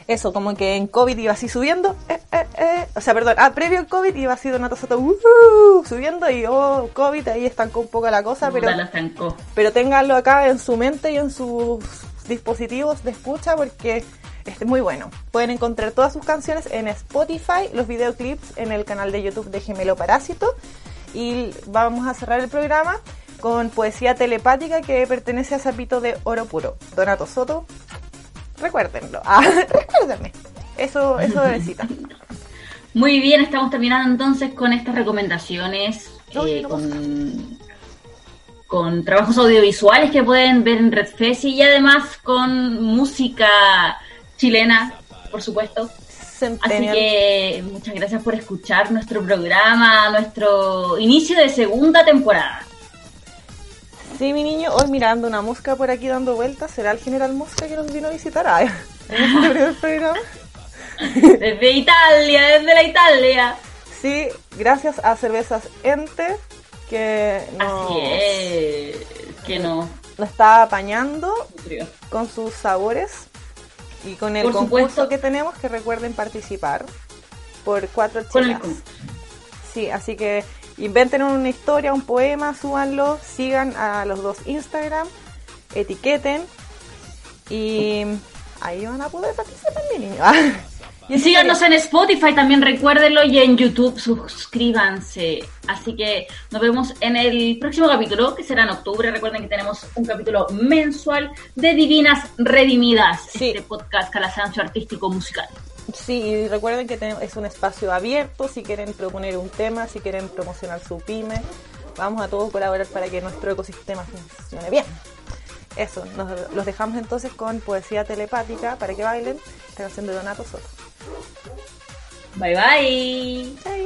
C: Eso, como que en COVID iba así subiendo, eh, eh, eh. o sea, perdón, ah, previo al COVID iba así Donato Soto uh, uh, subiendo y oh, COVID ahí estancó un poco la cosa, pero, pero ténganlo acá en su mente y en sus dispositivos de escucha porque es muy bueno. Pueden encontrar todas sus canciones en Spotify, los videoclips en el canal de YouTube de Gemelo Parásito y vamos a cerrar el programa con poesía telepática que pertenece a Zapito de Oro Puro. Donato Soto, recuérdenlo. Ah, recuérdenme. Eso, eso de cita.
D: Muy bien, estamos terminando entonces con estas recomendaciones, eh, con, con, trabajos audiovisuales que pueden ver en Red Fesi y además con música chilena, por supuesto. Centennial. Así que muchas gracias por escuchar nuestro programa, nuestro inicio de segunda temporada.
C: Sí, mi niño, hoy mirando una mosca por aquí dando vueltas, ¿será el general Mosca que nos vino a visitar? En este primer programa.
D: Desde Italia, desde la Italia.
C: Sí, gracias a Cervezas Ente, que nos,
D: Así es, que no.
C: nos está apañando con sus sabores y con el
D: Por
C: concurso
D: supuesto.
C: que tenemos, que recuerden participar por cuatro
D: con-
C: Sí, así que inventen una historia, un poema, súbanlo, sigan a los dos Instagram, etiqueten y ahí van a poder participar, mi niño.
D: Y síganos en Spotify también, recuérdenlo, y en YouTube suscríbanse. Así que nos vemos en el próximo capítulo, que será en octubre. Recuerden que tenemos un capítulo mensual de Divinas Redimidas,
C: Sí.
D: este podcast calasancho artístico musical.
C: Sí, y recuerden que es un espacio abierto, si quieren proponer un tema, si quieren promocionar su pyme, vamos a todos colaborar para que nuestro ecosistema funcione bien. Eso, nos, los dejamos entonces con poesía telepática para que bailen esta canción de Donato Soto.
D: Bye bye.
C: Chai.